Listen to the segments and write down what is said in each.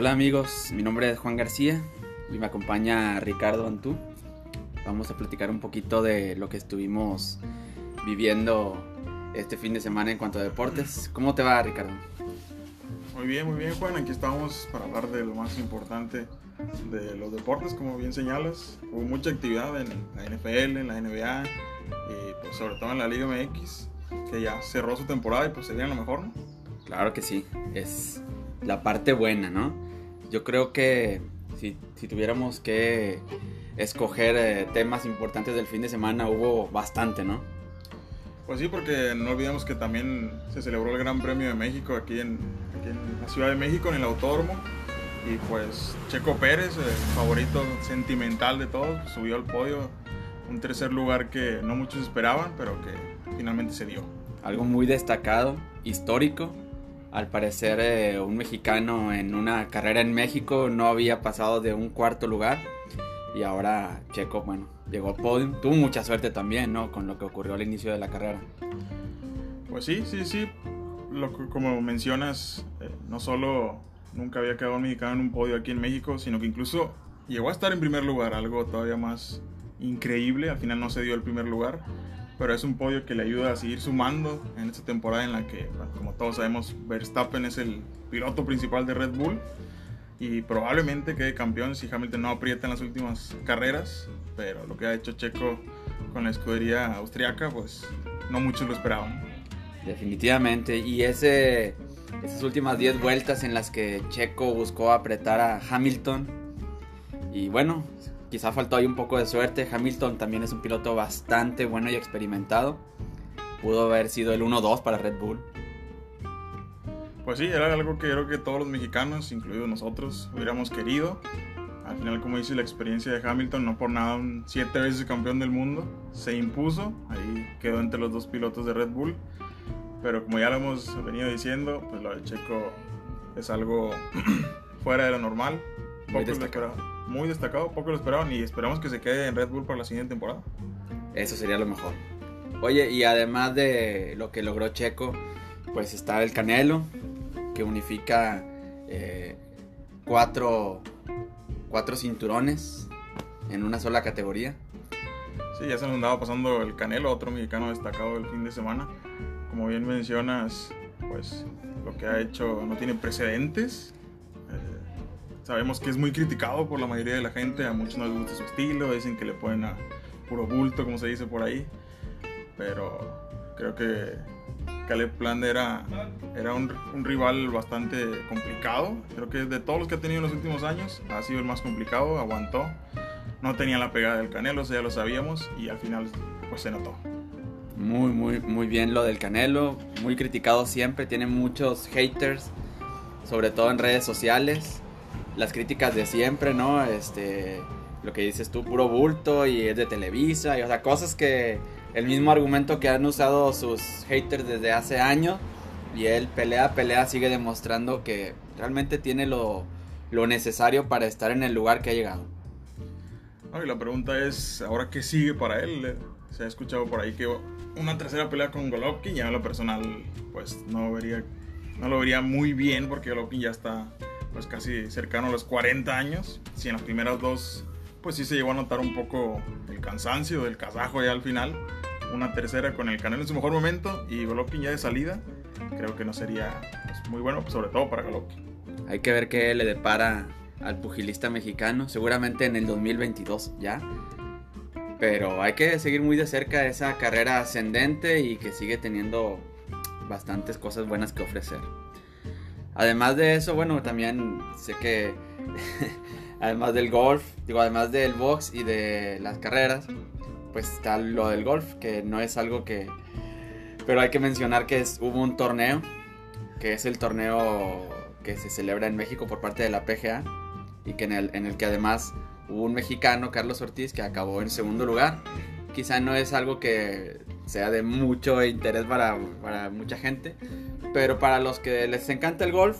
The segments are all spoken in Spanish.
Hola amigos, mi nombre es Juan García y me acompaña Ricardo Antú. Vamos a platicar un poquito de lo que estuvimos viviendo este fin de semana en cuanto a deportes. ¿Cómo te va Ricardo? Muy bien, muy bien Juan, aquí estamos para hablar de lo más importante de los deportes, como bien señalas. Hubo mucha actividad en la NFL, en la NBA y pues sobre todo en la Liga MX, que ya cerró su temporada y pues se viene lo mejor, ¿no? Claro que sí, es la parte buena, ¿no? Yo creo que si, si tuviéramos que escoger eh, temas importantes del fin de semana, hubo bastante, ¿no? Pues sí, porque no olvidemos que también se celebró el Gran Premio de México aquí en, aquí en la Ciudad de México, en el Autódromo. Y pues Checo Pérez, el favorito sentimental de todos, subió al podio. Un tercer lugar que no muchos esperaban, pero que finalmente se dio. Algo muy destacado, histórico. Al parecer eh, un mexicano en una carrera en México no había pasado de un cuarto lugar. Y ahora Checo, bueno, llegó al podio. Tuvo mucha suerte también, ¿no? Con lo que ocurrió al inicio de la carrera. Pues sí, sí, sí. Lo como mencionas, eh, no solo nunca había quedado un mexicano en un podio aquí en México, sino que incluso llegó a estar en primer lugar, algo todavía más increíble. Al final no se dio el primer lugar, pero es un podio que le ayuda a seguir sumando en esta temporada en la que, como todos sabemos, Verstappen es el piloto principal de Red Bull y probablemente quede campeón si Hamilton no aprieta en las últimas carreras, pero lo que ha hecho Checo con la escudería austriaca, pues no muchos lo esperaban. Definitivamente. Y ese, esas últimas 10 vueltas en las que Checo buscó apretar a Hamilton. Y bueno, quizá faltó ahí un poco de suerte. Hamilton también es un piloto bastante bueno y experimentado. Pudo haber sido el 1-2 para Red Bull. Pues sí, era algo que creo que todos los mexicanos, incluidos nosotros, hubiéramos querido. Al final, como dice, la experiencia de Hamilton, no por nada, un siete veces campeón del mundo, se impuso. Ahí quedó entre los dos pilotos de Red Bull. Pero como ya lo hemos venido diciendo, pues lo de Checo es algo fuera de lo normal. Poco lo. Muy destacado, poco lo esperaban y esperamos que se quede en Red Bull para la siguiente temporada. Eso sería lo mejor. Oye, y además de lo que logró Checo, pues está el Canelo, que unifica eh, cuatro, cuatro cinturones en una sola categoría. Sí, ya se nos andaba pasando el Canelo, otro mexicano destacado del fin de semana. Como bien mencionas, pues lo que ha hecho no tiene precedentes. Sabemos que es muy criticado por la mayoría de la gente, a muchos no les gusta su estilo, dicen que le ponen a puro bulto, como se dice por ahí. Pero creo que Caleb Plant era, era un, un rival bastante complicado. Creo que de todos los que ha tenido en los últimos años, ha sido el más complicado, aguantó no tenía la pegada del Canelo, eso ya lo sabíamos y al final pues se notó. Muy, muy, muy bien lo del Canelo, muy criticado siempre, tiene muchos haters, sobre todo en redes sociales. Las críticas de siempre, ¿no? Este, lo que dices tú, puro bulto y es de Televisa, y o sea, cosas que el mismo argumento que han usado sus haters desde hace años y él pelea, pelea, sigue demostrando que realmente tiene lo, lo necesario para estar en el lugar que ha llegado. No, la pregunta es, ¿ahora qué sigue para él? Eh, Se ha escuchado por ahí que una tercera pelea con Golovkin, ya en lo personal pues no, vería, no lo vería muy bien porque Golovkin ya está pues casi cercano a los 40 años. Si en las primeras dos pues sí se llegó a notar un poco el cansancio del kazajo ya al final. Una tercera con el Canelo en su mejor momento y Golovkin ya de salida. Creo que no sería pues, muy bueno, pues, sobre todo para Golovkin. Hay que ver qué le depara al pugilista mexicano, seguramente en el 2022 ya. Pero hay que seguir muy de cerca esa carrera ascendente y que sigue teniendo bastantes cosas buenas que ofrecer. Además de eso, bueno, también sé que además del golf, digo, además del box y de las carreras, pues está lo del golf, que no es algo que... Pero hay que mencionar que es, hubo un torneo, que es el torneo que se celebra en México por parte de la PGA y que en el, en el que además hubo un mexicano, Carlos Ortiz, que acabó en segundo lugar. Quizá no es algo que sea de mucho interés para, para mucha gente, pero para los que les encanta el golf,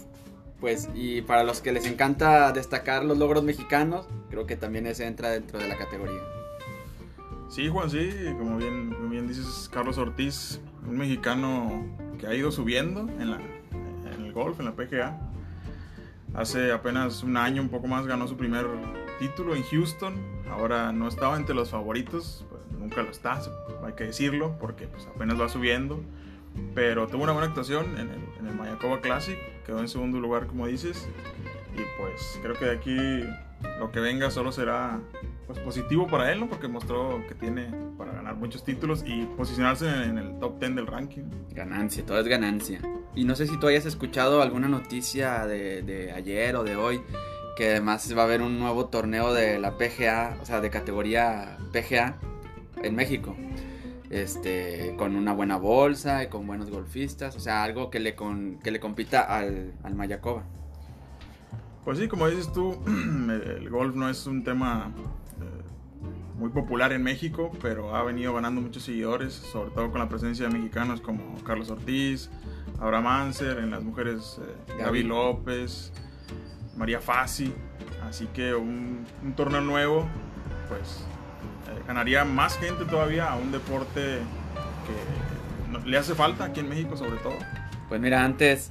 pues y para los que les encanta destacar los logros mexicanos, creo que también ese entra dentro de la categoría. Sí, Juan, sí, como bien, como bien dices, Carlos Ortiz, un mexicano que ha ido subiendo en, la, en el golf, en la PGA. Hace apenas un año, un poco más, ganó su primer título en Houston. Ahora no estaba entre los favoritos, nunca lo está, hay que decirlo, porque pues apenas va subiendo. Pero tuvo una buena actuación en el, en el Mayakoba Classic, quedó en segundo lugar, como dices. Y pues creo que de aquí lo que venga solo será pues, positivo para él, ¿no? Porque mostró que tiene para ganar muchos títulos y posicionarse en el top 10 del ranking. Ganancia, todo es ganancia. Y no sé si tú hayas escuchado alguna noticia de, de ayer o de hoy, que además va a haber un nuevo torneo de la PGA, o sea, de categoría PGA en México. Este, con una buena bolsa y con buenos golfistas, o sea, algo que le, con, que le compita al, al Mayakoba. Pues sí, como dices tú, el golf no es un tema muy popular en México, pero ha venido ganando muchos seguidores, sobre todo con la presencia de mexicanos como Carlos Ortiz, Abraham Anser, en las mujeres eh, Gaby López, María Fassi. Así que un, un torneo nuevo, pues eh, ganaría más gente todavía a un deporte que le hace falta aquí en México sobre todo. Pues mira, antes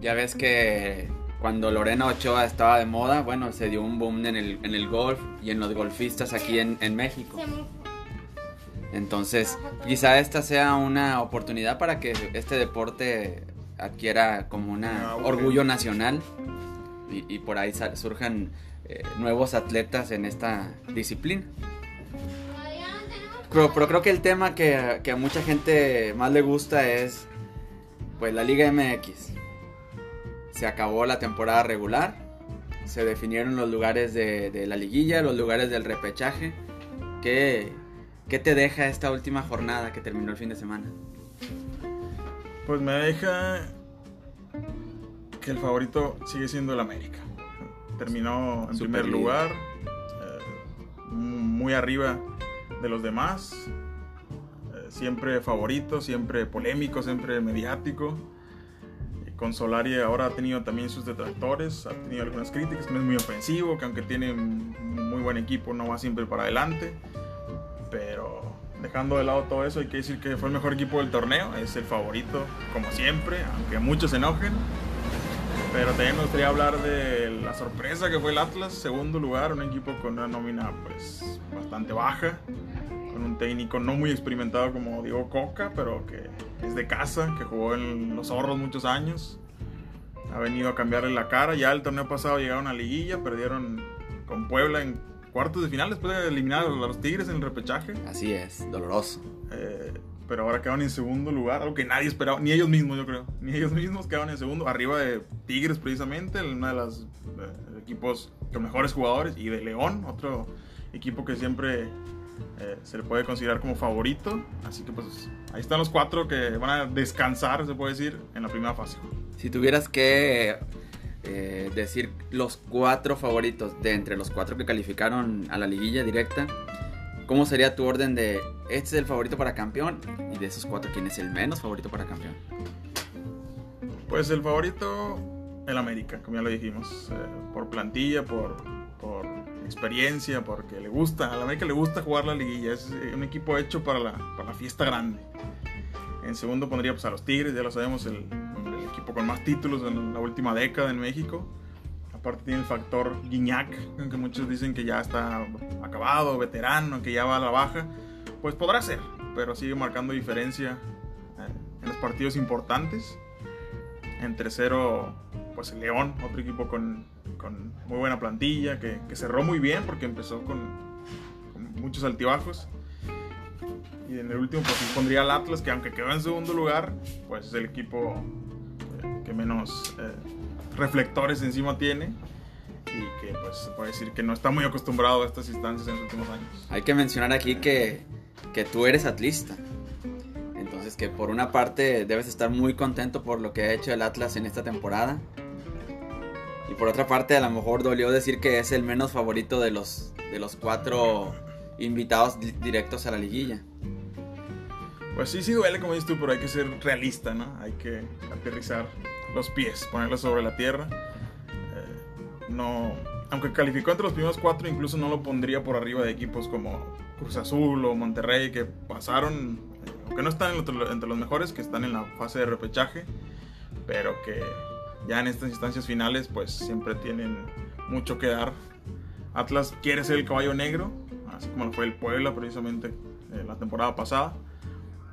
ya ves que cuando Lorena Ochoa estaba de moda, bueno, se dio un boom en el, en el golf y en los golfistas aquí en, en México. Entonces, quizá esta sea una oportunidad para que este deporte adquiera como un orgullo nacional y, y, por ahí surjan eh, nuevos atletas en esta disciplina. Pero, pero, creo que el tema que, que a mucha gente más le gusta es pues la Liga MX se acabó la temporada regular, se definieron los lugares de, la liguilla, los lugares del repechaje. ¿Qué, ¿Qué te deja esta última jornada que terminó el fin de semana? Pues me deja que el favorito sigue siendo el América. Terminó en primer lugar, eh, muy arriba de los demás. Eh, siempre favorito, siempre polémico, siempre mediático con Solari ahora ha tenido también sus detractores, ha tenido algunas críticas, que es muy ofensivo, que aunque tiene muy buen equipo no va siempre para adelante. Pero dejando de lado todo eso, hay que decir que fue el mejor equipo del torneo, es el favorito como siempre, aunque muchos se enojen. Pero también me gustaría hablar de la sorpresa que fue el Atlas, segundo lugar, un equipo con una nómina pues bastante baja, con un técnico no muy experimentado como Diego Coca, pero que es de casa, que jugó en los zorros muchos años. Ha venido a cambiarle la cara. Ya el torneo pasado llegaron a liguilla, perdieron con Puebla en cuartos de final después de eliminar a los Tigres en el repechaje. Así es, doloroso. Eh, pero ahora quedaron en segundo lugar, algo que nadie esperaba, ni ellos mismos yo creo, ni ellos mismos quedaron en segundo, arriba de Tigres precisamente, uno de los eh, equipos con mejores jugadores, y de León, otro equipo que siempre eh, se le puede considerar como favorito. Así que pues ahí están los cuatro que van a descansar, se puede decir, en la primera fase. Si tuvieras que eh, decir los cuatro favoritos de entre los cuatro que calificaron a la liguilla directa, ¿cómo sería tu orden de este es el favorito para campeón? Y de esos cuatro, ¿quién es el menos favorito para campeón? Pues el favorito, el América, como ya lo dijimos, eh, por plantilla, por, por experiencia, porque le gusta, a la América le gusta jugar la liguilla, es eh, un equipo hecho para la, para la fiesta grande. En segundo pondría pues, a los Tigres, ya lo sabemos, el, el, equipo con más títulos en la última década en México. Aparte tiene el factor Guiñac, que muchos dicen que ya está acabado, veterano, que ya va a la baja. Pues podrá ser, pero sigue marcando diferencia en los partidos importantes. En tercero, pues el León, otro equipo con con muy buena plantilla, que, cerró muy bien porque empezó con, con, muchos altibajos. Y en el último pues pondría al Atlas, que aunque quedó en segundo lugar, pues es el equipo eh, que menos eh, reflectores encima tiene y que pues se puede decir que no está muy acostumbrado a estas instancias en los últimos años. Hay que mencionar aquí que, que tú eres atlista. Entonces que por una parte debes estar muy contento por lo que ha hecho el Atlas en esta temporada y por otra parte, a lo mejor dolió decir que es el menos favorito de los, de los cuatro invitados directos a la liguilla. Pues sí, sí duele, como dices tú, pero hay que ser realista, ¿no? Hay que aterrizar los pies, ponerlos sobre la tierra. Eh, no, aunque calificó entre los primeros cuatro, incluso no lo pondría por arriba de equipos como Cruz Azul o Monterrey, que pasaron, aunque no están entre, los mejores, que están en la fase de repechaje, pero que ya en estas instancias finales, pues siempre tienen mucho que dar. Atlas quiere ser el caballo negro, así como lo fue el Puebla precisamente eh, la temporada pasada.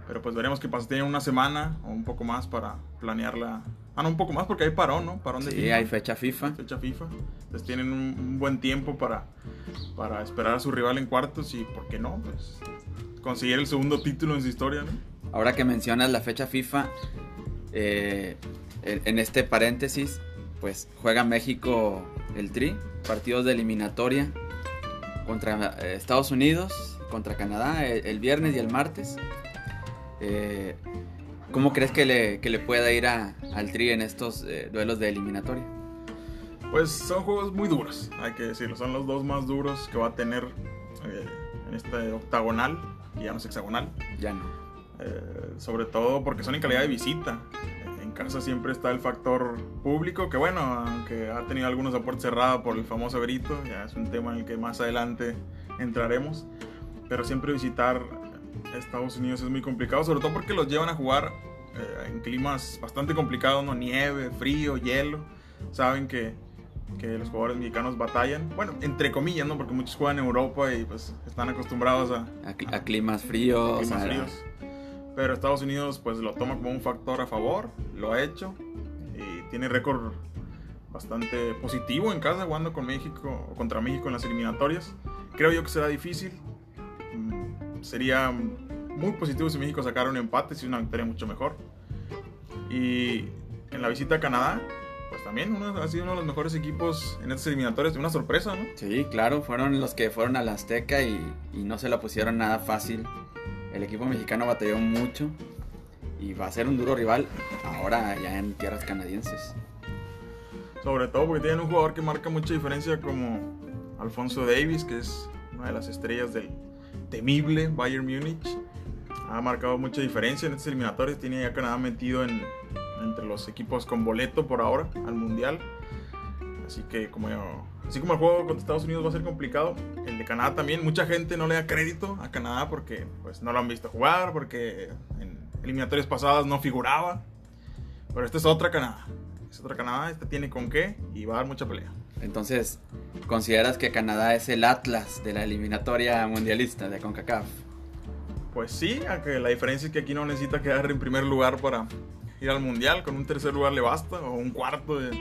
Pero pues veremos que pasa. Tienen una semana o un poco más para planearla. Ah, no, un poco más porque hay parón, ¿no? Parón de sí, hay fecha FIFA. Fecha FIFA. Entonces tienen un, buen tiempo para, para esperar a su rival en cuartos y, ¿por qué no? Pues conseguir el segundo título en su historia, ¿no? Ahora que mencionas la fecha FIFA, eh, en este paréntesis, pues juega México el Tri, partidos de eliminatoria contra eh, Estados Unidos, contra Canadá el, viernes y el martes. Eh, ¿Cómo crees que le, que le pueda ir a, al Tri en estos duelos de eliminatoria? Pues son juegos muy duros, hay que decirlo. Son los dos más duros que va a tener en este octagonal, y ya no es hexagonal. Ya no. Eh, sobre todo porque son en calidad de visita. En casa siempre está el factor público, que bueno, aunque ha tenido algunos aportes cerrados por el famoso grito, ya es un tema en el que más adelante entraremos, pero siempre visitar Estados Unidos es muy complicado, sobre todo porque los llevan a jugar eh, en climas bastante complicados, ¿no? nieve, frío, hielo, saben que, que los jugadores mexicanos batallan, bueno, entre comillas, ¿no? Porque muchos juegan en Europa y pues están acostumbrados a, a, climas fríos. climas fríos. Pero Estados Unidos pues lo toma como un factor a favor, lo ha hecho y tiene récord bastante positivo en casa jugando con México o contra México en las eliminatorias. Creo yo que será difícil. Sería muy positivo si México sacara un empate, si una victoria mucho mejor. Y en la visita a Canadá, pues también uno, ha sido uno de los mejores equipos en estas eliminatorias. Una sorpresa, ¿no? Sí, claro, fueron los que fueron a la Azteca y, y no se la pusieron nada fácil el equipo mexicano batalló mucho y va a ser un duro rival ahora ya en tierras canadienses. Sobre todo porque tienen un jugador que marca mucha diferencia como Alfonso Davis, que es una de las estrellas del temible Bayern Múnich. Ha marcado mucha diferencia en estos eliminatorios. Tiene ya Canadá metido en, entre los equipos con boleto por ahora al Mundial. Así que como así como el juego contra Estados Unidos va a ser complicado, el de Canadá también, mucha gente no le da crédito a Canadá porque pues no lo han visto jugar, porque en eliminatorias pasadas no figuraba. Pero esta es otra Canadá. Es otra Canadá, esta tiene con qué y va a dar mucha pelea. Entonces, ¿consideras que Canadá es el Atlas de la eliminatoria mundialista de CONCACAF? Pues sí, aunque la diferencia es que aquí no necesita quedar en primer lugar para ir al mundial, con un tercer lugar le basta, o un cuarto de,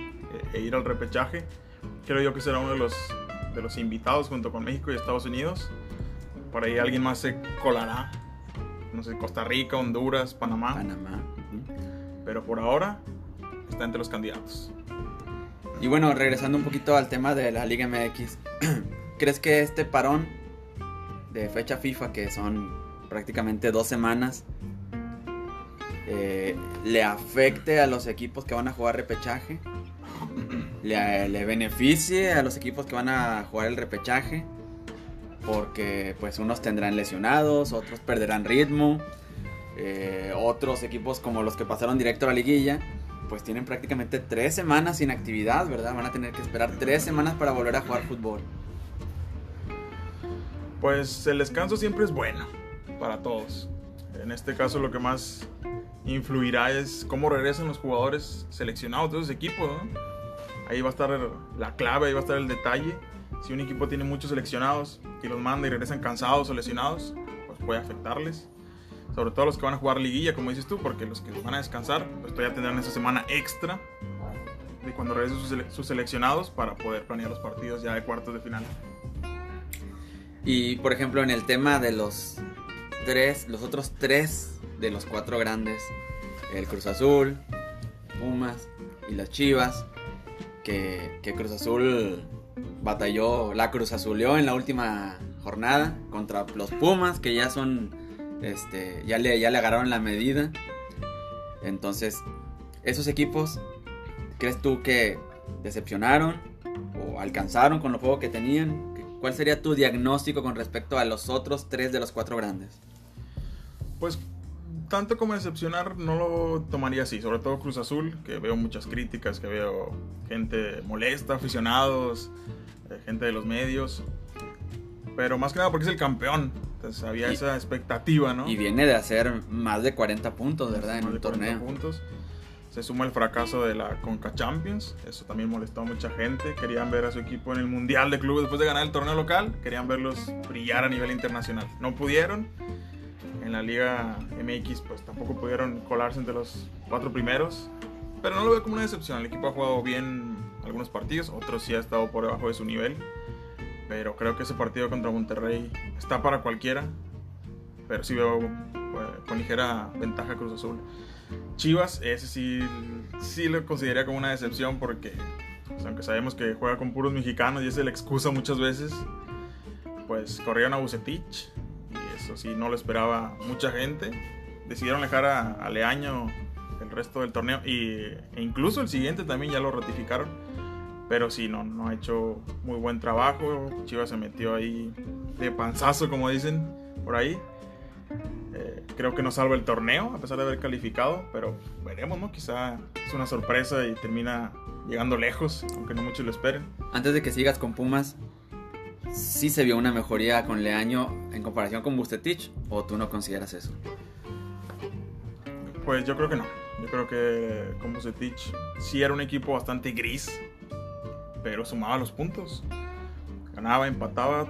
e ir al repechaje. Creo yo que será uno de los, de los invitados junto con México y Estados Unidos. Por ahí alguien más se colará. No sé, Costa Rica, Honduras, Panamá. Panamá. Pero por ahora está entre los candidatos. Y bueno, regresando un poquito al tema de la Liga MX, ¿crees que este parón de fecha FIFA, que son prácticamente dos semanas, eh, le afecte a los equipos que van a jugar repechaje? le, beneficie a los equipos que van a jugar el repechaje. Porque pues unos tendrán lesionados, otros perderán ritmo. Eh, otros equipos como los que pasaron directo a la liguilla, pues tienen prácticamente tres semanas sin actividad, ¿verdad? Van a tener que esperar tres semanas para volver a jugar fútbol. Pues el descanso siempre es bueno para todos. En este caso lo que más influirá es cómo regresan los jugadores seleccionados de esos equipos, ¿no? Ahí va a estar la clave, ahí va a estar el detalle. Si un equipo tiene muchos seleccionados y los manda y regresan cansados o lesionados, pues puede afectarles. Sobre todo los que van a jugar liguilla, como dices tú, porque los que van a descansar, pues todavía tendrán esa semana extra de cuando regresen sus, seleccionados para poder planear los partidos ya de cuartos de final. Y por ejemplo, en el tema de los tres, los otros tres de los cuatro grandes, el Cruz Azul, Pumas y las Chivas, que, Cruz Azul batalló, la Cruz Azuleó en la última jornada contra los Pumas, que ya son, este, ya le, ya le agarraron la medida. Entonces, esos equipos, ¿crees tú que decepcionaron o alcanzaron con lo poco que tenían? ¿Cuál sería tu diagnóstico con respecto a los otros tres de los cuatro grandes? Pues tanto como decepcionar no lo tomaría así, sobre todo Cruz Azul, que veo muchas críticas, que veo gente molesta, aficionados, eh, gente de los medios, pero más que nada porque es el campeón, había esa expectativa, ¿no? Y viene de hacer más de 40 puntos, ¿verdad? En un torneo. puntos. Se suma el fracaso de la Conca Champions. Eso también molestó a mucha gente. Querían ver a su equipo en el Mundial de Clubes después de ganar el torneo local. Querían verlos brillar a nivel internacional. No pudieron. En la Liga MX pues tampoco pudieron colarse entre los cuatro primeros. Pero no lo veo como una decepción. El equipo ha jugado bien algunos partidos. Otros sí ha estado por debajo de su nivel. Pero creo que ese partido contra Monterrey está para cualquiera. Pero sí veo pues, con ligera ventaja Cruz Azul. Chivas, ese sí, sí lo consideraría como una decepción porque, pues, aunque sabemos que juega con puros mexicanos y es la excusa muchas veces, pues corrieron a Bucetich y eso sí no lo esperaba mucha gente. Decidieron dejar a, Leaño el resto del torneo y, e incluso el siguiente también ya lo ratificaron. Pero sí, no, no ha hecho muy buen trabajo. Chivas se metió ahí de panzazo, como dicen por ahí. Eh, creo que no salva el torneo, a pesar de haber calificado, pero veremos, ¿no? Quizá es una sorpresa y termina llegando lejos, aunque no muchos lo esperen. Antes de que sigas con Pumas, ¿sí se vio una mejoría con Leaño en comparación con Bustetich o tú no consideras eso? Pues yo creo que no. Yo creo que con Bustetich sí era un equipo bastante gris, pero sumaba los puntos. Ganaba, empataba,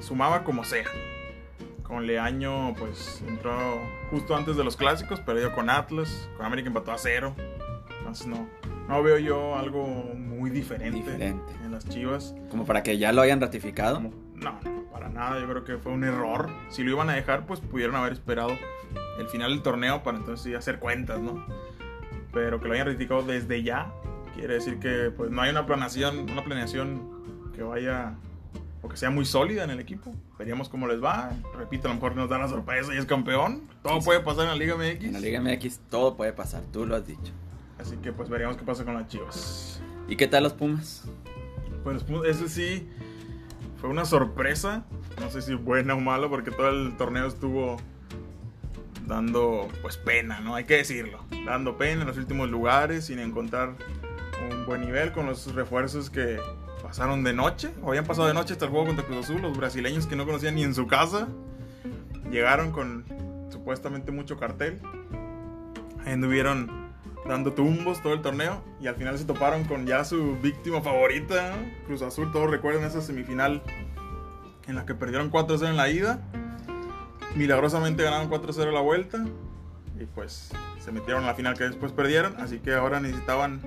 sumaba como sea con Leaño, pues entró justo antes de los clásicos, perdió con Atlas, con América empató a cero. Entonces no, no veo yo algo muy diferente, en las Chivas. Como para que ya lo hayan ratificado. no, no, para nada. Yo creo que fue un error. Si lo iban a dejar, pues pudieron haber esperado el final del torneo para entonces sí hacer cuentas, ¿no? Pero que lo hayan ratificado desde ya quiere decir que pues no hay una planeación, una planeación que vaya o que sea muy sólida en el equipo. Veríamos cómo les va. Repito, a lo mejor nos da la sorpresa y es campeón. Todo puede pasar en la Liga MX. En la Liga MX todo puede pasar, tú lo has dicho. Así que pues veríamos qué pasa con las Chivas. ¿Y qué tal los Pumas? Pues ese sí fue una sorpresa. No sé si buena o mala porque todo el torneo estuvo dando pues pena, ¿no? Hay que decirlo. Dando pena en los últimos lugares sin encontrar un buen nivel con los refuerzos que pasaron de noche, o habían pasado de noche hasta el juego contra Cruz Azul, los brasileños que no conocían ni en su casa, llegaron con supuestamente mucho cartel, anduvieron dando tumbos todo el torneo y al final se toparon con ya su víctima favorita, Cruz Azul, todos recuerdan esa semifinal en la que perdieron 4-0 en la ida, milagrosamente ganaron 4-0 la vuelta y pues se metieron a la final que después perdieron, así que ahora necesitaban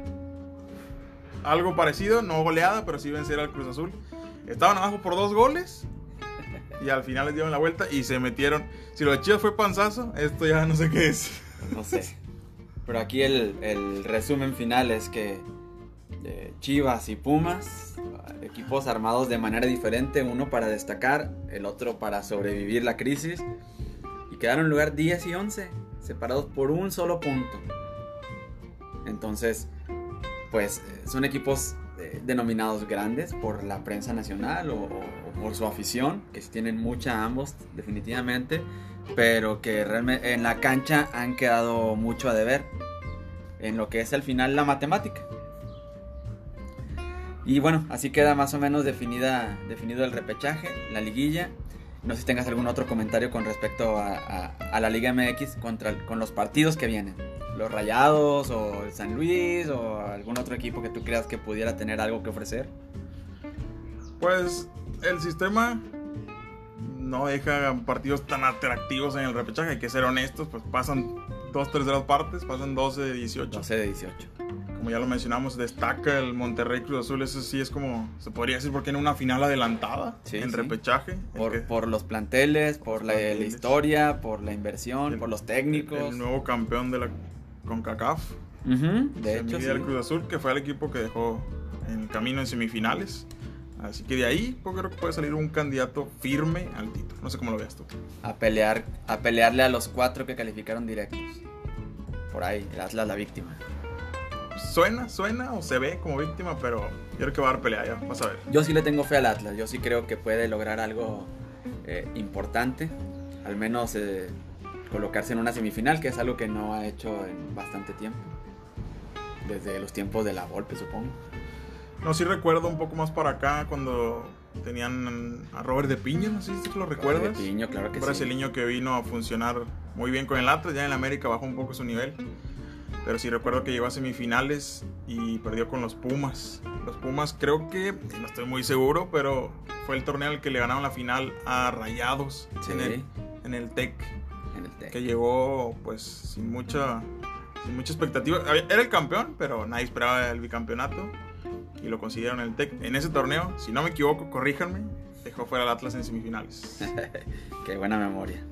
algo parecido, no goleada, pero sí vencer al Cruz Azul. Estaban abajo por dos goles y al final les dieron la vuelta y se metieron. Si lo de Chivas fue panzazo, esto ya no sé qué es. No sé. Pero aquí el, resumen final es que eh, Chivas y Pumas, equipos armados de manera diferente, uno para destacar, el otro para sobrevivir la crisis, y quedaron lugar 10 y 11, separados por un solo punto. Entonces, pues eh, son equipos eh, denominados grandes por la prensa nacional o, por su afición, que tienen mucha ambos definitivamente, pero que realmente en la cancha han quedado mucho a deber en lo que es al final la matemática. Y bueno, así queda más o menos definida, definido el repechaje, la liguilla. No sé si tengas algún otro comentario con respecto a, la Liga MX contra, con los partidos que vienen los Rayados o el San Luis o algún otro equipo que tú creas que pudiera tener algo que ofrecer? Pues el sistema no deja partidos tan atractivos en el repechaje, hay que ser honestos, pues pasan dos terceras partes, pasan 12 de 18. 12 de 18. Como ya lo mencionamos, destaca el Monterrey Cruz Azul, eso sí es como, se podría decir, porque en una final adelantada en repechaje. Por, por, los planteles, por la, historia, por la inversión, por los técnicos. El nuevo campeón de la con CACAF. de hecho, el Cruz Azul, que fue el equipo que dejó en el camino en semifinales. Así que de ahí pues, creo que puede salir un candidato firme al título. No sé cómo lo veas tú. A pelear, a pelearle a los cuatro que calificaron directos. Por ahí, el Atlas la víctima. Suena, suena o se ve como víctima, pero yo creo que va a dar pelea ya, vas a ver. Yo sí le tengo fe al Atlas, yo sí creo que puede lograr algo eh, importante. Al menos eh, colocarse en una semifinal, que es algo que no ha hecho en bastante tiempo. Desde los tiempos de la golpe, supongo. No, sí recuerdo un poco más para acá cuando tenían a Robert de Piño, no sé si lo recuerdas. Robert de Piño, claro que un brasileño que vino a funcionar muy bien con el Atlas, ya en América bajó un poco su nivel. Pero sí recuerdo que llegó a semifinales y perdió con los Pumas. Los Pumas creo que, no estoy muy seguro, pero fue el torneo en el que le ganaron la final a Rayados Sí. en, el, en el TEC. Tec. Que llegó pues sin mucha, sin mucha expectativa. Era el campeón, pero nadie esperaba el bicampeonato. Y lo consiguieron en el TEC. En ese torneo, si no me equivoco, corríjanme, dejó fuera al Atlas en semifinales. Qué buena memoria.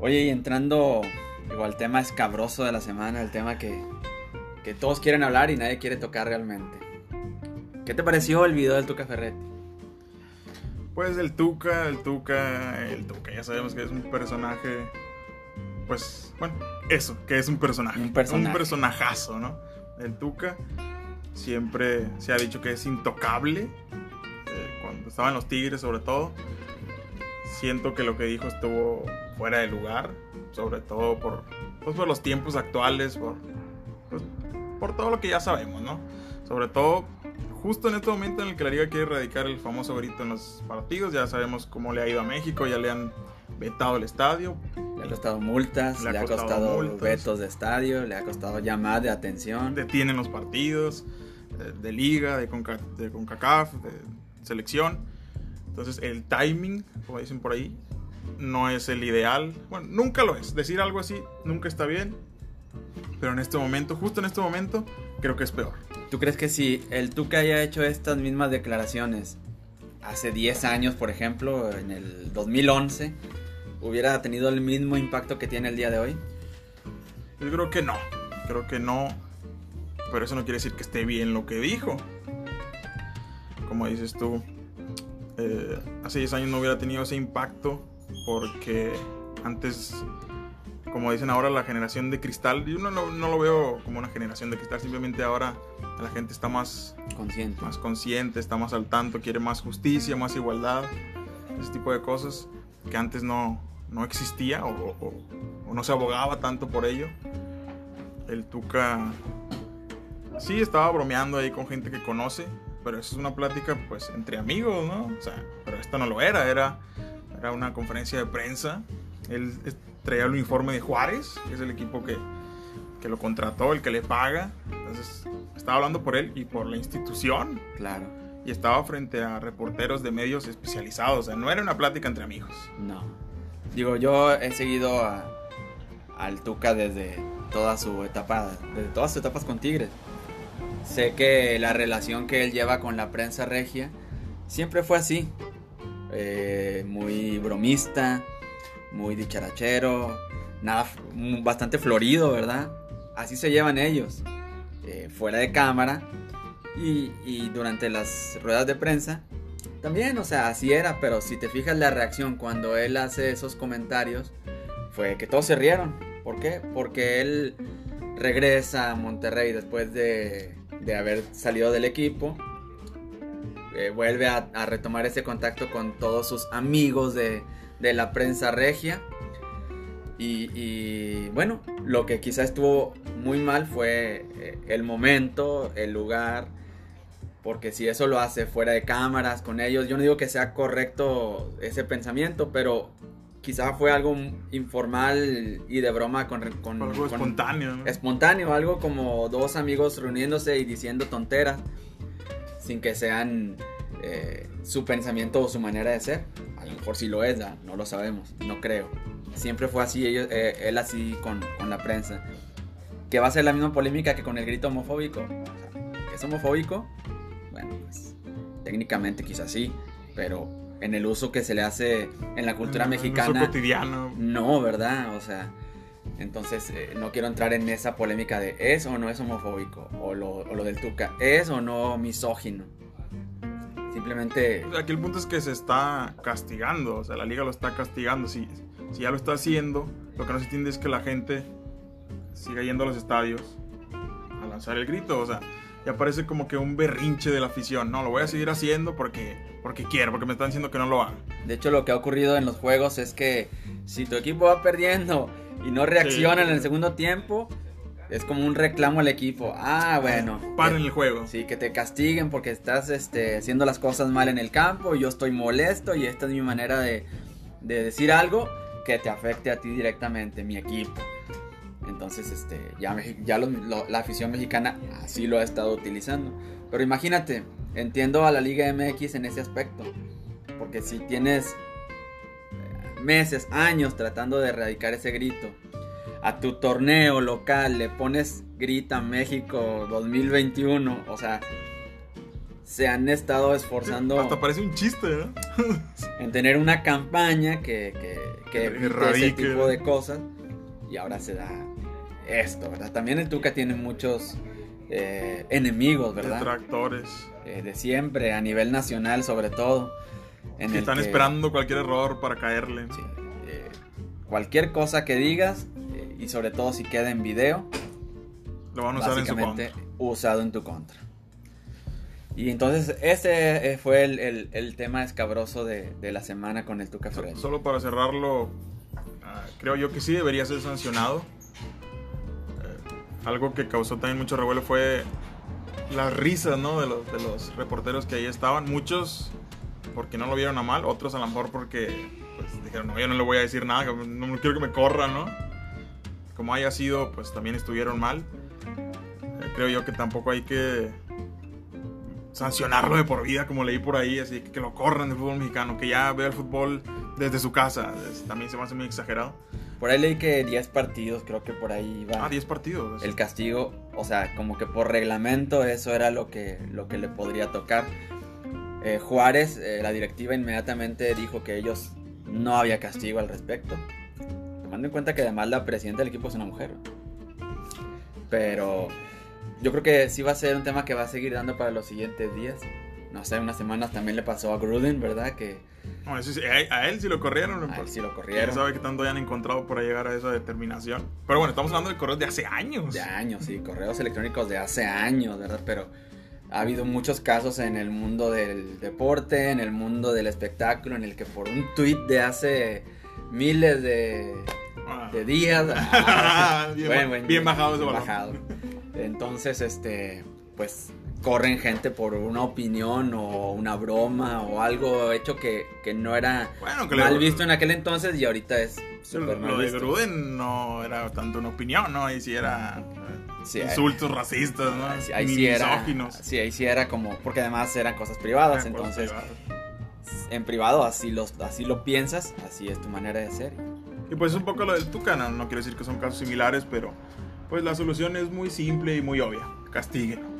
Oye, y entrando igual al tema escabroso de la semana, el tema que, que todos quieren hablar y nadie quiere tocar realmente. ¿Qué te pareció el video del Tuca Ferretti? Pues el Tuca, el Tuca, el Tuca, ya sabemos que es un personaje. Pues, bueno, eso, que es un personaje. Un personaje. Un personajazo, ¿no? El Tuca siempre se ha dicho que es intocable. eh, cuando estaba en los Tigres, sobre todo. Siento que lo que dijo estuvo fuera de lugar. Sobre todo por, pues, por los tiempos actuales, por, pues, por todo lo que ya sabemos, ¿no? Sobre todo justo en este momento en el que la liga quiere erradicar el famoso grito en los partidos, ya sabemos cómo le ha ido a México, ya le han vetado el estadio. Le ha costado multas, Le le ha costado costado multas. vetos de estadio, le ha costado llamadas de atención. detienen los partidos eh, de liga, de, Conca- de CONCACAF, de selección. Entonces el timing, como dicen por ahí, no es el ideal. Bueno, nunca lo es. Decir algo así nunca está bien. Pero en este momento, justo en este momento, creo que es peor. ¿Tú crees que si el Tuca haya hecho estas mismas declaraciones hace 10 años, por ejemplo, en el 2011, hubiera tenido el mismo impacto que tiene el día de hoy? Yo creo que no. Creo que no. Pero eso no quiere decir que esté bien lo que dijo. Como dices tú, eh, hace 10 años no hubiera tenido ese impacto porque antes, como dicen ahora, la generación de cristal, yo no, no, no lo veo como una generación de cristal, simplemente ahora la gente está más, Consciente. más consciente, está más al tanto, quiere más justicia, más igualdad, ese tipo de cosas que antes no, no existía o, o- o no se abogaba tanto por ello. El Tuca sí estaba bromeando ahí con gente que conoce, pero eso es una plática pues entre amigos, ¿no? O sea, pero esta no lo era, era, era una conferencia de prensa. Él traía el uniforme de Juárez, que es el equipo que, que lo contrató, el que le paga. Entonces, estaba hablando por él y por la institución Claro. y estaba frente a reporteros de medios especializados. O sea, no era una plática entre amigos. No. Digo, yo he seguido a- al Tuca desde toda su etapa, desde todas sus etapas con Tigres. Sé que la relación que él lleva con la prensa regia siempre fue así. Eh, muy bromista, muy dicharachero, nada, bastante florido, ¿verdad? Así se llevan ellos, eh, fuera de cámara y, y durante las ruedas de prensa. También, o sea, así era, pero si te fijas la reacción cuando él hace esos comentarios, fue que todos se rieron. ¿Por qué? Porque él regresa a Monterrey después de, de haber salido del equipo. eh, vuelve a, a retomar ese contacto con todos sus amigos de, de la prensa regia. Y, y, bueno, lo que quizá estuvo muy mal fue eh, el momento, el lugar, porque si eso lo hace fuera de cámaras con ellos, yo no digo que sea correcto ese pensamiento, pero quizá fue algo informal y de broma con... con Algo con- espontáneo, ¿no? espontáneo, algo como dos amigos reuniéndose y diciendo tonteras, sin que sean eh, su pensamiento o su manera de ser. A lo mejor sí lo es, no lo sabemos, no creo. Siempre fue así, ellos, eh, él así con, con la prensa. Que va a ser la misma polémica que con el grito homofóbico. O sea, ¿que es homofóbico? Bueno, pues técnicamente quizás sí, pero en el uso que se le hace en la cultura En el uso mexicana... cotidiano. No, ¿verdad? O sea, entonces eh, no quiero entrar en esa polémica de es o no es homofóbico, o lo, o lo del Tuca, es o no misógino. Simplemente, Aquí el punto es que se está castigando, o sea, la liga lo está castigando. Si, si ya lo está haciendo, lo que no se entiende es que la gente siga yendo a los estadios a lanzar el grito, o sea, ya parece como que un berrinche de la afición. No, lo voy a seguir haciendo porque, porque quiero, porque me están diciendo que no lo haga. de hecho lo que ha ocurrido en los juegos es que si tu equipo va perdiendo y no reacciona Sí. en el segundo tiempo, es como un reclamo al equipo. Ah, bueno. Paren el juego. Sí, que te castiguen porque estás este, haciendo las cosas mal en el campo y yo estoy molesto y esta es mi manera de, de decir algo que te afecte a ti directamente, mi equipo. Entonces, este, ya, ya la afición mexicana así lo ha estado utilizando. Pero imagínate, entiendo a la Liga MX en ese aspecto. Porque si tienes eh, meses, años tratando de erradicar ese grito, a tu torneo local le pones Grita México 2021, o sea, se han estado esforzando. Hasta parece un chiste, ¿eh? en tener una campaña que, que, que ese tipo de cosas. Y ahora se da esto, ¿verdad? También el Tuca tiene muchos eh, enemigos, ¿verdad? Detractores. Eh, de siempre, a nivel nacional sobre todo. En que están esperando cualquier error para caerle. Sí, eh, cualquier cosa que digas, y sobre todo si queda en video, lo van a usar en su contra. usado en tu contra. Y entonces ese fue el, tema escabroso de, la semana con el Tuca Ferretti. Solo para cerrarlo, ah, creo yo que sí debería ser sancionado algo que causó también mucho revuelo fue las risas, ¿no? De los, de los reporteros que ahí estaban. Muchos porque no lo vieron a mal, otros a lo mejor porque pues, dijeron, no, yo no le voy a decir nada, no quiero que me corra, ¿no? Como haya sido, pues también estuvieron mal. Eh, creo yo que tampoco hay que sancionarlo de por vida, como leí por ahí, así que, que lo corran del fútbol mexicano, que ya vea el fútbol desde su casa. también se me hace muy exagerado. Por ahí leí que 10 partidos, creo que por ahí va. Ah, 10 partidos. El castigo, o sea, como que por reglamento eso era lo que, lo que le podría tocar. Eh, Juárez, eh, la directiva inmediatamente dijo que ellos no había castigo al respecto. Tomando en cuenta que además la presidenta del equipo es una mujer. Pero yo creo que sí va a ser un tema que va a seguir dando para los siguientes días. No sé, unas semanas también le pasó a Gruden, ¿verdad? Que a, él sí lo corrieron. A él sí lo corrieron. sabe que tanto hayan encontrado para llegar a esa determinación. Pero bueno, estamos hablando de correos de hace años. De años, sí, correos electrónicos de hace años, ¿verdad? Pero ha habido muchos casos en el mundo del deporte, en el mundo del espectáculo, en el que por un tweet de hace miles de, ah. de días. bien, bien, bajado ese bajado. Entonces, este, pues corren gente por una opinión o una broma o algo hecho que, no era mal visto en aquel entonces y ahorita es super mal Lo de Gruden no era tanto una opinión, ¿no? Ahí sí era eh, insultos racistas, ¿no? Ahí, sí era, sí, ahí sí era como, porque además eran cosas privadas, entonces en privado así, los, así lo piensas, así es tu manera de ser. Y pues un poco lo del Tucana, no, quiero decir que son casos similares, pero pues la solución es muy simple y muy obvia, castiguen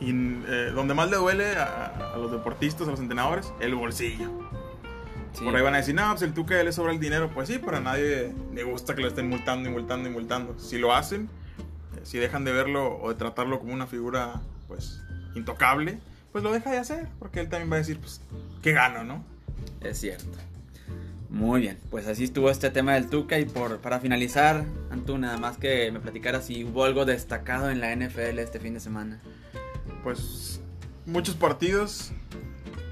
y eh, donde más le duele a, los deportistas, a los entrenadores, el bolsillo. Por ahí van a decir, no, pues el Tuca le sobra el dinero. Pues sí, pero a nadie le gusta que lo estén multando y multando y multando. Si lo hacen, eh, si dejan de verlo o de tratarlo como una figura, pues, intocable, pues lo deja de hacer. Porque él también va a decir, pues, ¿qué gano, no? Es cierto. Muy bien, pues así estuvo este tema del Tuca y por, para finalizar, Antú, nada más que me platicara si hubo algo destacado en la NFL este fin de semana pues muchos partidos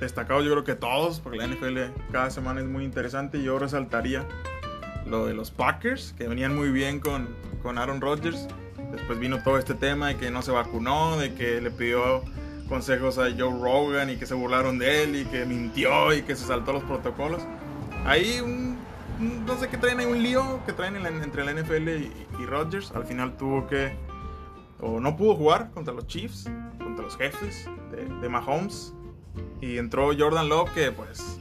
destacados, yo creo que todos, porque la NFL cada semana es muy interesante. Yo resaltaría lo de los Packers, que venían muy bien con, con Aaron Rodgers. Después vino todo este tema de que no se vacunó, de que le pidió consejos a Joe Rogan y que se burlaron de él y que mintió y que se saltó los protocolos. Ahí un, no sé qué traen, hay un lío que traen entre la NFL y, y Rodgers. Al final tuvo que, o no pudo jugar contra los Chiefs los jefes de, Mahomes. Y entró Jordan Love, que pues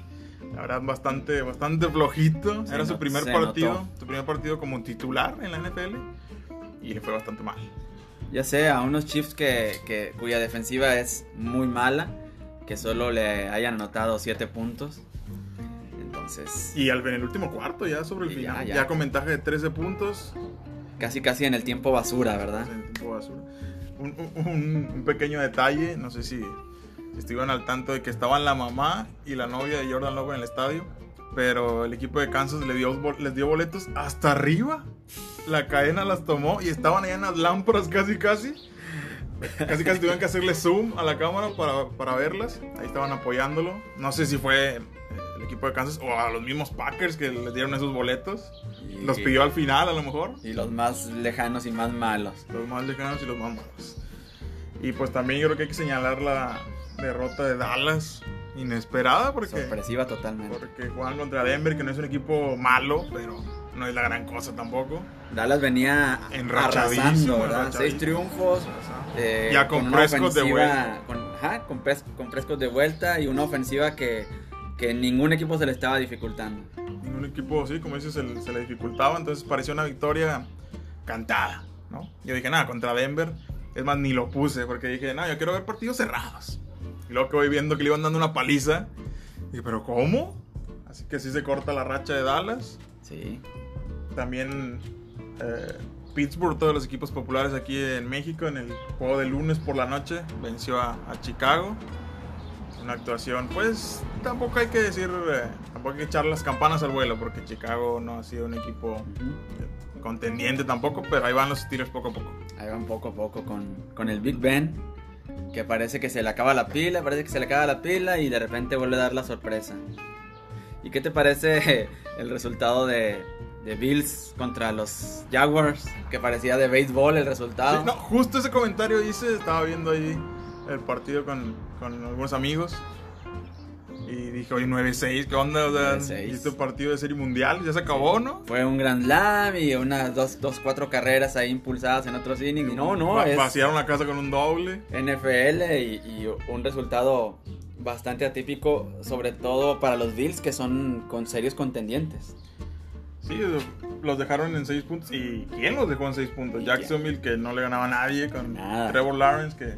la verdad bastante, bastante flojito. Era su primer partido, su primer partido como titular en la NFL. Y le fue bastante mal. Ya sé, a unos Chiefs que, que, cuya defensiva es muy mala, que solo le hayan anotado 7 puntos. Entonces. Y al, en el último cuarto, ya sobre el final, ya, con ventaja de 13 puntos. Casi, casi en el tiempo basura, ¿verdad? En el tiempo basura un, pequeño detalle, no sé si, estuvieron al tanto de que estaban la mamá y la novia de Jordan Love en el estadio, pero el equipo de Kansas le dio, les dio boletos hasta arriba. La cadena las tomó y estaban allá en las lámparas casi casi. Casi casi tuvieron que hacerle zoom a la cámara para, para verlas. Ahí estaban apoyándolo. No sé si fue el equipo de Kansas o a los mismos Packers que les dieron esos boletos. los pidió al final a lo mejor. Y los más lejanos y más malos. Los más lejanos y los más malos. Y pues también yo creo que hay que señalar la derrota de Dallas. Inesperada porque... Sorpresiva totalmente. Porque juegan contra Denver, que no es un equipo malo, pero no es la gran cosa tampoco. Dallas venía arrasando. Seis triunfos. eh, Ya con una Prescott de vuelta. Con, ajá, con, Pres- con Prescott de vuelta y una ofensiva que, que ningún equipo se le estaba dificultando. Ningún equipo, sí, como dices, se, le- se le dificultaba. Entonces pareció una victoria cantada, ¿no? Yo dije, nada, contra Denver. Es más, ni lo puse porque dije, no, yo quiero ver partidos cerrados. Y luego que voy viendo que le iban dando una paliza. Dije, ¿pero cómo? Así que sí se corta la racha de Dallas. Sí. También eh, Pittsburgh, todos los equipos populares aquí en México, en el juego de lunes por la noche, venció a, a Chicago. Una actuación, pues tampoco hay que decir, eh, tampoco hay que echar las campanas al vuelo, porque Chicago no ha sido un equipo eh, contendiente tampoco, pero ahí van los Steelers poco a poco. Ahí van poco a poco con, con el Big Ben. Que parece que se le acaba la pila, parece que se le acaba la pila y de repente vuelve a dar la sorpresa. ¿Y qué te parece el resultado de, de Bills contra los Jaguars? Que parecía de béisbol el resultado. Sí, no, justo ese comentario hice, estaba viendo ahí el partido con, con algunos amigos. Y dije, oye, 9-6, ¿qué onda? O sea, 9-6. ¿y este partido de serie mundial ya se acabó, ¿no? Fue un Grand Slam y unas dos, dos, cuatro carreras ahí impulsadas en otros innings. Y no, no, Va- es Vaciaron la casa con un doble. NFL y, y un resultado bastante atípico, sobre todo para los Bills que son con serios contendientes. Sí, los dejaron en 6 puntos. ¿Y quién los dejó en 6 puntos? ¿Y Jacksonville, que no le ganaba a nadie, con Nada. Trevor Lawrence, que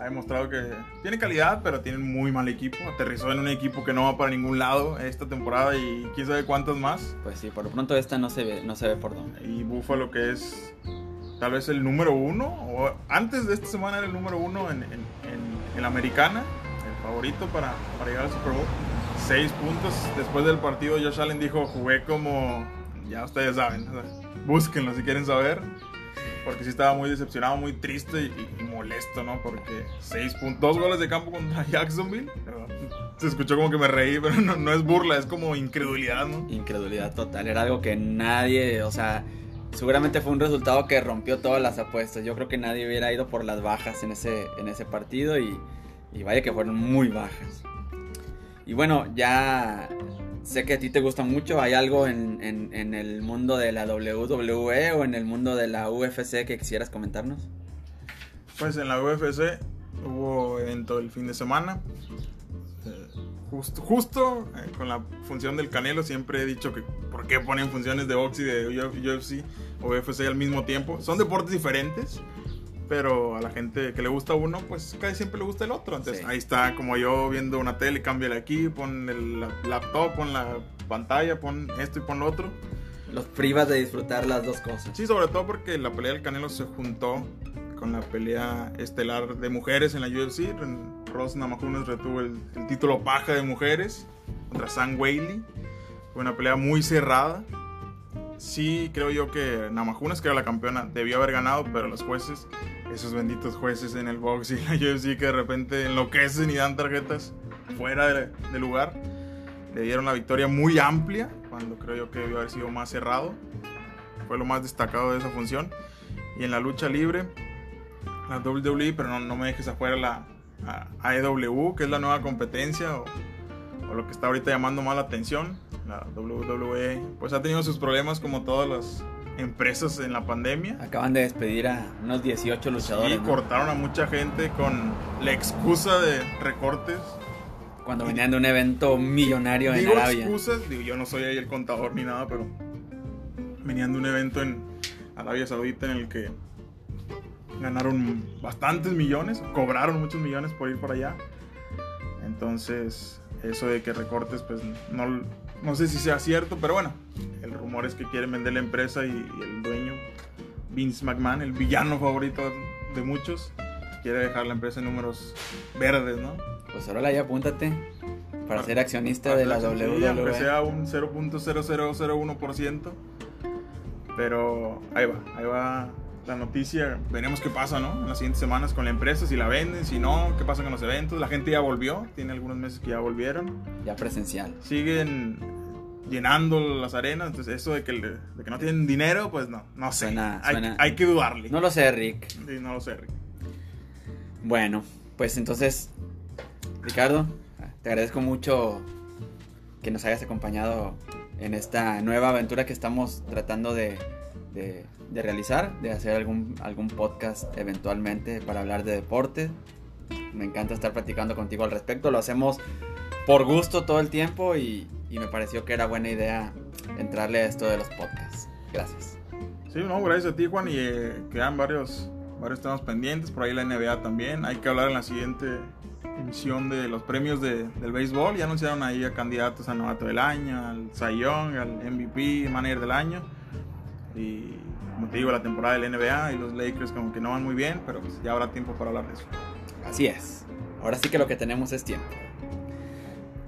ha demostrado que tiene calidad, pero tiene muy mal equipo. Aterrizó en un equipo que no va para ningún lado esta temporada y quién sabe cuántas más. Pues sí, por lo pronto esta no se ve, no se ve por dónde. Y Buffalo, que es tal vez el número uno, o antes de esta semana era el número uno en, en, en- en la americana, el favorito para, para llegar al Super Bowl. Seis puntos. Después del partido, Josh Allen dijo: Jugué como. Ya ustedes saben, o sea, búsquenlo si quieren saber. Porque sí estaba muy decepcionado, muy triste y, molesto, ¿no? Porque seis puntos, dos goles de campo contra Jacksonville. Se escuchó como que me reí, pero no, no es burla, es como incredulidad, ¿no? Incredulidad total, era algo que nadie, o sea, seguramente fue un resultado que rompió todas las apuestas. Yo creo que nadie hubiera ido por las bajas en ese, en ese partido y, y vaya que fueron muy bajas. Y bueno, ya sé que a ti te gusta mucho. ¿Hay algo en, en- el mundo de la WWE o en el mundo de la UFC que quisieras comentarnos? Pues en la UFC hubo evento el fin de semana. Eh, Justo, justo eh, con la función del Canelo siempre he dicho que por qué ponen funciones de box y de UFC o UFC al mismo tiempo. Son deportes diferentes, pero a la gente que le gusta uno, pues casi siempre le gusta el otro. Entonces Sí. ahí está, como yo viendo una tele, cámbiale aquí, pon el la- laptop, pon la pantalla, pon esto y pon lo otro. Los privas de disfrutar las dos cosas. Sí, sobre todo porque la pelea del Canelo se juntó con la pelea estelar de mujeres en la UFC. Ross Namajunas retuvo el, el título paja de mujeres contra Sam Whaley. Fue una pelea muy cerrada. Sí, creo yo que Namajunas, que era la campeona, debió haber ganado, pero los jueces, esos benditos jueces en el box y la UFC que de repente enloquecen y dan tarjetas fuera de, de lugar, le dieron la victoria muy amplia, cuando creo yo que debió haber sido más cerrado fue lo más destacado de esa función. Y en la lucha libre, la WWE, pero no, no me dejes afuera la AEW, que es la nueva competencia o, o lo que está ahorita llamando más la atención. La WWE, pues ha tenido sus problemas como todas las empresas en la pandemia. Acaban de despedir a unos 18 luchadores. Y ¿no? cortaron a mucha gente con la excusa de recortes. Cuando venían de un evento millonario en Arabia. excusas, digo, yo no soy ahí el contador ni nada, pero venían de un evento en Arabia Saudita en el que ganaron bastantes millones, cobraron muchos millones por ir para allá. Entonces, eso de que recortes, pues no, no sé si sea cierto, pero bueno, el rumor es que quieren vender la empresa y, y el dueño, Vince McMahon, el villano favorito de muchos, quiere dejar la empresa en números verdes, ¿no? Pues ahora ya apúntate para ser accionista de la WWE. aunque sea un 0.0001%. Pero ahí va, ahí va la noticia. Veremos qué pasa, ¿no? En las siguientes semanas con la empresa, si la venden, si no, qué pasa con los eventos. La gente ya volvió, tiene algunos meses que ya volvieron. Ya presencial. Siguen llenando las arenas, entonces eso de que, le- de que no tienen dinero, pues no, no sé. Suena- hay, suena- hay que dudarle. No lo sé, Rick. Sí, no lo sé, Rick. Bueno, pues entonces, Ricardo, te agradezco mucho que nos hayas acompañado en esta nueva aventura que estamos tratando de, de, de realizar, de hacer algún, algún podcast eventualmente para hablar de deporte. Me encanta estar platicando contigo al respecto, lo hacemos por gusto todo el tiempo y, y me pareció que era buena idea entrarle a esto de los podcasts. Gracias. Sí, no, gracias a ti, Juan, y eh, quedan varios, varios temas pendientes, por ahí la NBA también. Hay que hablar en la siguiente emisión de los premios de, del béisbol. Ya anunciaron ahí a candidatos a novato del año, al Young, al MVP, manager del año. Y como te digo, la temporada del NBA y los Lakers como que no van muy bien, pero pues ya habrá tiempo para hablar de eso. Así es. Ahora sí que lo que tenemos es tiempo.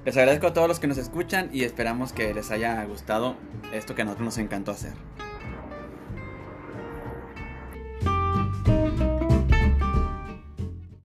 Les agradezco a todos los que nos escuchan y esperamos que les haya gustado esto que a nosotros nos encantó hacer.